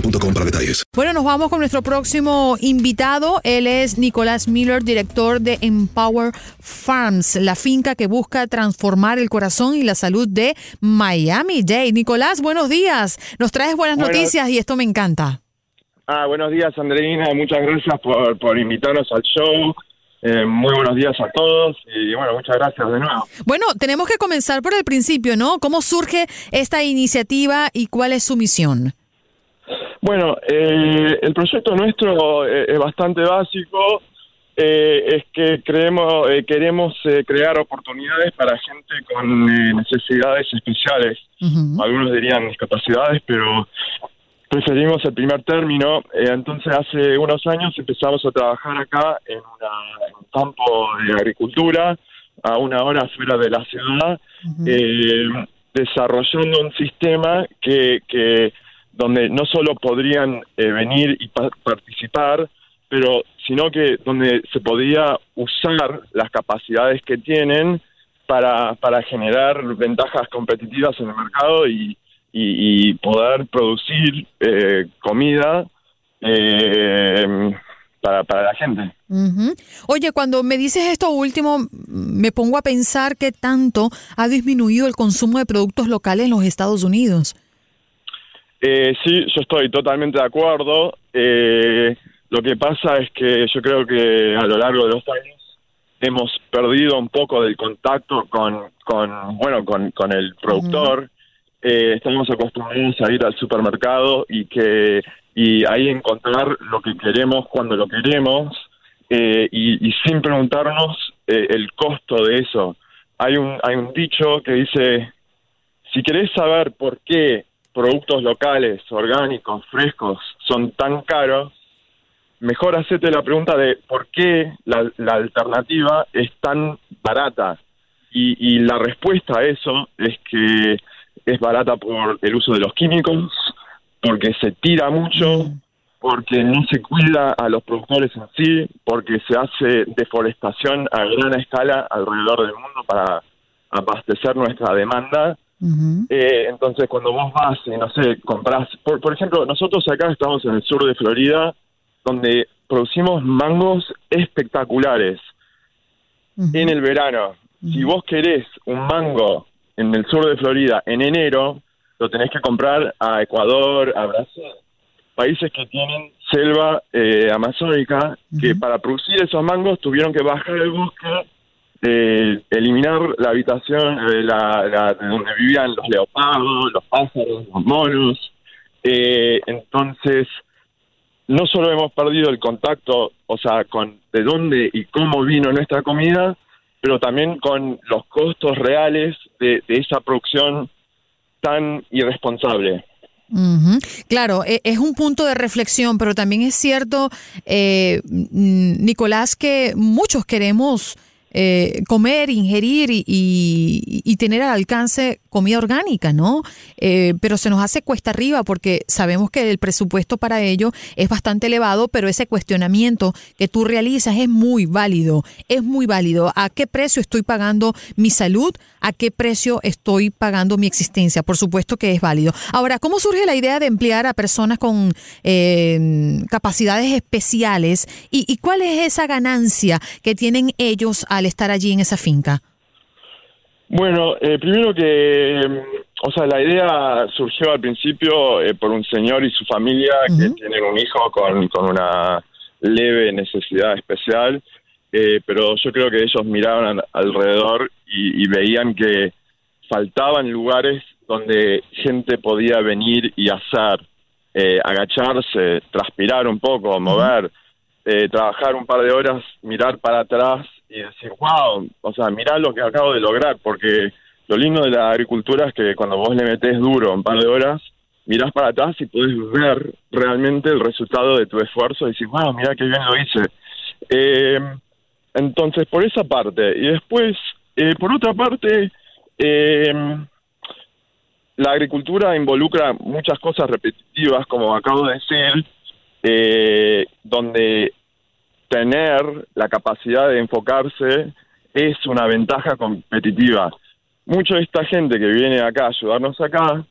boostmobile.com para detalles. Bueno, nos vamos con nuestro próximo invitado. Él es Nicolás Miller, director de Empower Farms, la finca que busca transformar el corazón y la salud de Miami Dade. Nicolás, buenos días. Nos traes buenas Buenos- noticias y esto me encanta. Ah, buenos días, Andreina. Muchas gracias por, por invitarnos al show. Eh, muy buenos días a todos y bueno, muchas gracias de nuevo. Bueno, tenemos que comenzar por el principio, ¿no? ¿Cómo surge esta iniciativa y cuál es su misión? Bueno, eh, el proyecto nuestro eh, es bastante básico. Eh, es que creemos, eh, queremos eh, crear oportunidades para gente con eh, necesidades especiales. Algunos dirían discapacidades, pero preferimos el primer término. Entonces, hace unos años empezamos a trabajar acá en, una- en un campo de agricultura, a una hora fuera de la ciudad, eh, desarrollando un sistema que, que donde no solo podrían eh, venir y pa- participar, pero sino que donde se podía usar las capacidades que tienen para, para generar ventajas competitivas en el mercado y, y, poder producir eh, comida eh, para, para la gente. Oye, cuando me dices esto último, me pongo a pensar qué tanto ha disminuido el consumo de productos locales en los Estados Unidos. Eh, sí, yo estoy totalmente de acuerdo. Eh, lo que pasa es que yo creo que a lo largo de los años hemos perdido un poco del contacto con, con bueno, con, con el productor. Eh, estamos acostumbrados a ir al supermercado y que y ahí encontrar lo que queremos cuando lo queremos eh, y, y sin preguntarnos eh, el costo de eso. Hay un hay un dicho que dice si querés saber por qué productos locales, orgánicos, frescos son tan caros, mejor hacete la pregunta de por qué la, la alternativa es tan barata. Y, y la respuesta a eso es que es barata por el uso de los químicos, porque se tira mucho, porque no se cuida a los productores en sí, porque se hace deforestación a gran escala alrededor del mundo para abastecer nuestra demanda. Eh, entonces, cuando vos vas y, no sé, compras, por, por ejemplo, nosotros acá estamos en el sur de Florida, donde producimos mangos espectaculares en el verano. Si vos querés un mango en el sur de Florida en enero, lo tenés que comprar a Ecuador, a Brasil, países que tienen selva eh, amazónica, que para producir esos mangos tuvieron que bajar el bosque eh, eliminar la habitación la, de donde vivían los leopardos, los pájaros, los monos, Eh, entonces, no solo hemos perdido el contacto, o sea, con de dónde y cómo vino nuestra comida, pero también con los costos reales de, de esa producción tan irresponsable. Claro, e- es un punto de reflexión, pero también es cierto, eh, Nicolás, que muchos queremos eh, comer, ingerir y, tener al alcance comida orgánica, ¿no? Eh, pero se nos hace cuesta arriba porque sabemos que el presupuesto para ello es bastante elevado, pero ese cuestionamiento que tú realizas es muy válido, es muy válido. ¿A qué precio estoy pagando mi salud? ¿A qué precio estoy pagando mi existencia? Por supuesto que es válido. Ahora, ¿cómo surge la idea de emplear a personas con eh, capacidades especiales y, y cuál es esa ganancia que tienen ellos al estar allí en esa finca? Bueno, eh, primero que, mm, o sea, la idea surgió al principio eh, por un señor y su familia que tienen un hijo con, con una leve necesidad especial, eh, pero yo creo que ellos miraban al- alrededor y, y veían que faltaban lugares donde gente podía venir y hacer, eh, agacharse, transpirar un poco, mover, trabajar un par de horas, mirar para atrás y decir, wow, o sea, mirá lo que acabo de lograr, porque lo lindo de la agricultura es que cuando vos le metés duro un par de horas, mirás para atrás y podés ver realmente el resultado de tu esfuerzo y decir, wow, mirá qué bien lo hice. Eh, entonces, por esa parte. Y después, eh, por otra parte, eh, la agricultura involucra muchas cosas repetitivas, como acabo de decir, donde tener la capacidad de enfocarse es una ventaja competitiva. Mucha de esta gente que viene acá a ayudarnos acá,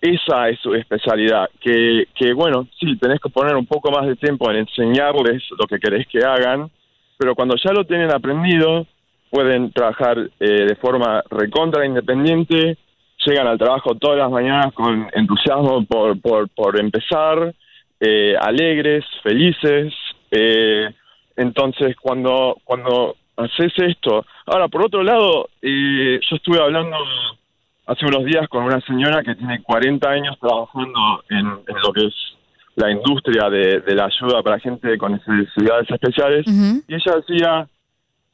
esa es su especialidad, que, que bueno, sí, tenés que poner un poco más de tiempo en enseñarles lo que querés que hagan, pero cuando ya lo tienen aprendido, pueden trabajar eh, de forma recontra independiente, llegan al trabajo todas las mañanas con entusiasmo por, por, por empezar, eh, alegres, felices. eh, entonces, cuando, cuando haces esto... Ahora, por otro lado, eh, yo estuve hablando hace unos días con una señora que tiene 40 años trabajando en, en lo que es la industria de, de la ayuda para gente con necesidades especiales, y ella decía,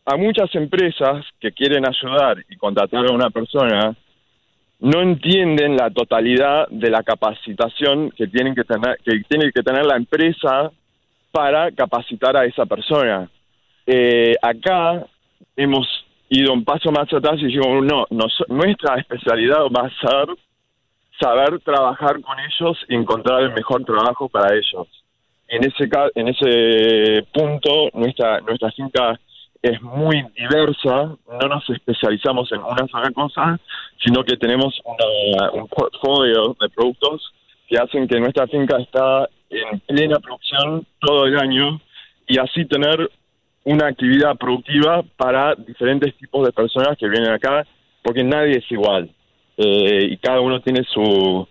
a muchas empresas que quieren ayudar y contratar a una persona, no entienden la totalidad de la capacitación que tienen que tener que tiene que tener la empresa para capacitar a esa persona. Eh, acá hemos ido un paso más atrás y dijimos, no, nos- nuestra especialidad va a ser saber trabajar con ellos y encontrar el mejor trabajo para ellos. En ese en ese punto nuestra nuestra finca es muy diversa, no nos especializamos en una sola cosa, sino que tenemos una- un portfolio de productos que hacen que nuestra finca está en plena producción todo el año y así tener una actividad productiva para diferentes tipos de personas que vienen acá, porque nadie es igual eh, y cada uno tiene su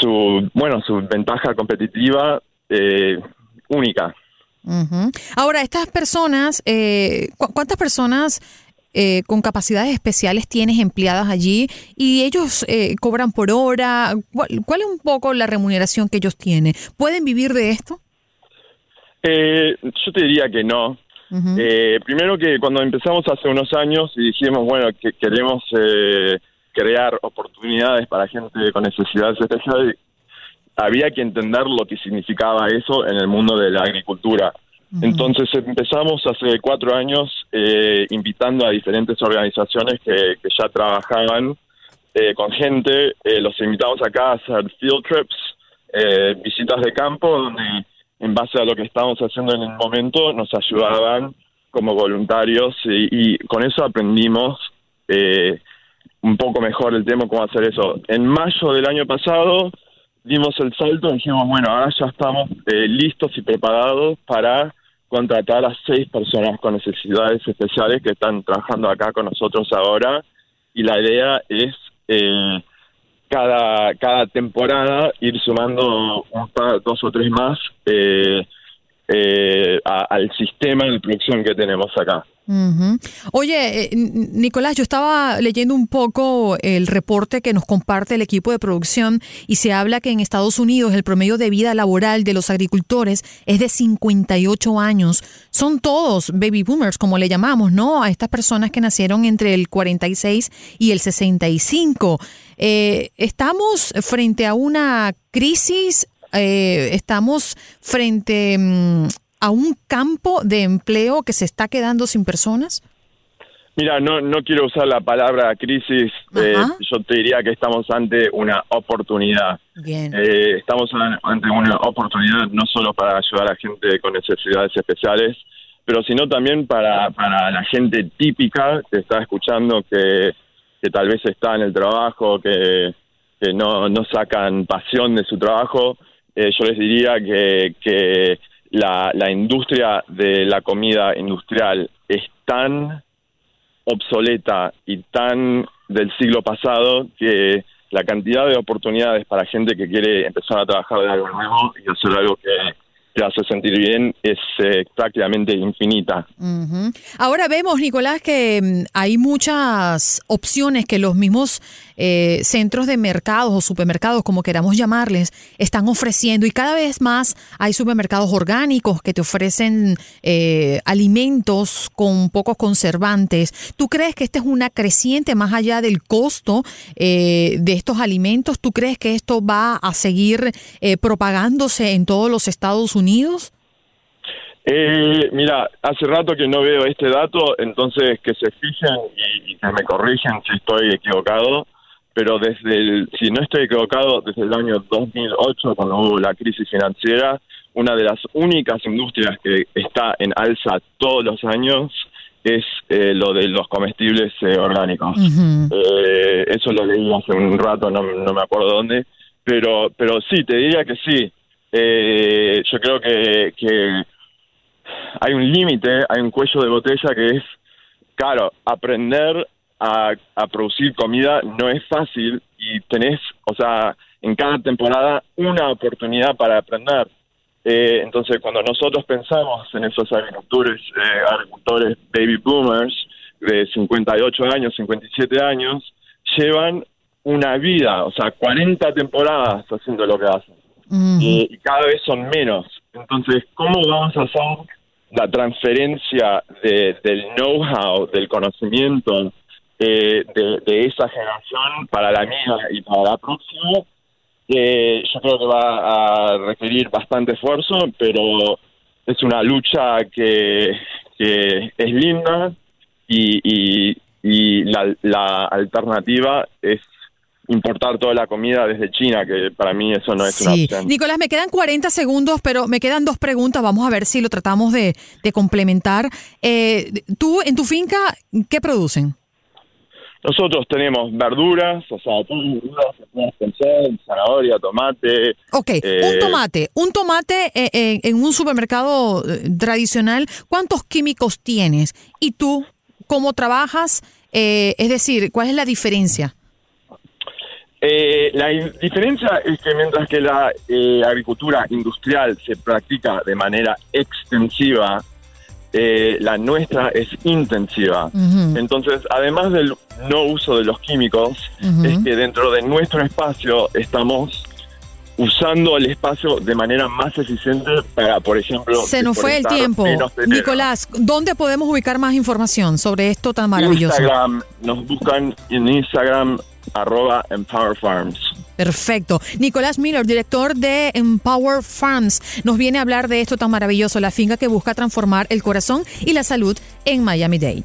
su bueno su ventaja competitiva eh, única. Ahora, estas personas, eh, ¿cu- ¿cuántas personas eh, con capacidades especiales tienes empleadas allí? Y ellos eh, cobran por hora. ¿Cuál, cuál es un poco la remuneración que ellos tienen? ¿Pueden vivir de esto? Eh, yo te diría que no. Eh, primero que cuando empezamos hace unos años y dijimos, bueno, que queremos eh, crear oportunidades para gente con necesidades especiales, había que entender lo que significaba eso en el mundo de la agricultura. Entonces empezamos hace cuatro años eh, invitando a diferentes organizaciones que, ya trabajaban eh, con gente, eh, los invitamos acá a hacer field trips, eh, visitas de campo, donde en base a lo que estábamos haciendo en el momento nos ayudaban como voluntarios y, y con eso aprendimos eh, un poco mejor el tema cómo hacer eso. En mayo del año pasado dimos el salto y dijimos, bueno, ahora ya estamos eh, listos y preparados para contratar a seis personas con necesidades especiales que están trabajando acá con nosotros ahora y la idea es eh, cada cada temporada ir sumando un par, dos o tres más eh, eh, a- al sistema de producción que tenemos acá. Oye, eh, Nicolás, yo estaba leyendo un poco el reporte que nos comparte el equipo de producción y se habla que en Estados Unidos el promedio de vida laboral de los agricultores es de 58 años. Son todos baby boomers, como le llamamos, ¿no? A estas personas que nacieron entre el 46 y el 65. Eh, estamos frente a una crisis, eh, estamos frente mm, a un campo de empleo que se está quedando sin personas. Mira, no, no quiero usar la palabra crisis, eh, yo te diría que estamos ante una oportunidad. Bien. Eh, estamos an- ante una oportunidad no solo para ayudar a gente con necesidades especiales, pero sino también para, para la gente típica que está escuchando, que, que tal vez está en el trabajo, que, que no, no sacan pasión de su trabajo. Eh, yo les diría que, que la, la industria de la comida industrial es tan obsoleta y tan del siglo pasado que la cantidad de oportunidades para gente que quiere empezar a trabajar de algo nuevo y hacer algo que te hace sentir bien es eh, prácticamente infinita. Ahora vemos, Nicolás, que mm, hay muchas opciones que los mismos eh, centros de mercados o supermercados, como queramos llamarles, están ofreciendo y cada vez más hay supermercados orgánicos que te ofrecen eh, alimentos con pocos conservantes. ¿Tú crees que esta es una creciente más allá del costo eh, de estos alimentos? ¿Tú crees que esto va a seguir eh, propagándose en todos los Estados Unidos? Eh, mira, hace rato que no veo este dato, entonces que se fijen y, y que me corrijan si estoy equivocado, pero desde el, si no estoy equivocado, desde el año 2008, cuando hubo la crisis financiera, una de las únicas industrias que está en alza todos los años es eh, lo de los comestibles eh, orgánicos. Eh, eso lo leí hace un rato, no, no me acuerdo dónde, pero, pero sí, te diría que sí. Eh, yo creo que, que hay un límite, hay un cuello de botella que es, claro, aprender a, a producir comida no es fácil y tenés, o sea, en cada temporada una oportunidad para aprender. Eh, entonces, cuando nosotros pensamos en esos agricultores, eh, agricultores baby boomers de 58 años, 57 años, llevan una vida, o sea, 40 temporadas haciendo lo que hacen. y, y cada vez son menos. Entonces, ¿cómo vamos a hacer la transferencia de- del know-how, del conocimiento eh, de, de esa generación para la mía y para la próxima? Eh, yo creo que va a requerir bastante esfuerzo, pero es una lucha que, que es linda y, y, y la, la alternativa es importar toda la comida desde China, que para mí eso no es una Sí. opción. Nicolás, me quedan 40 segundos, pero me quedan dos preguntas. Vamos a ver si lo tratamos de, de complementar. Eh, tú, en tu finca, ¿qué producen? Nosotros tenemos verduras, o sea, todas las verduras que puedas pensar, zanahoria, tomate. Ok, eh, un tomate. Un tomate eh, eh, en un supermercado eh, tradicional, ¿cuántos químicos tienes? ¿Y tú cómo trabajas? Eh, es decir, ¿cuál es la diferencia? Eh, la diferencia es que mientras que la eh, agricultura industrial se practica de manera extensiva, eh, la nuestra es intensiva. Entonces, además del no uso de los químicos, es que dentro de nuestro espacio estamos usando el espacio de manera más eficiente para, por ejemplo, Se nos fue el tiempo. Nicolás, ¿dónde podemos ubicar más información sobre esto tan maravilloso? Instagram, nos buscan en Instagram, arroba Empower Farms. Perfecto. Nicolás Miller, director de Empower Farms, nos viene a hablar de esto tan maravilloso, la finca que busca transformar el corazón y la salud en Miami-Dade.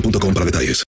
boostmobile.com para detalles.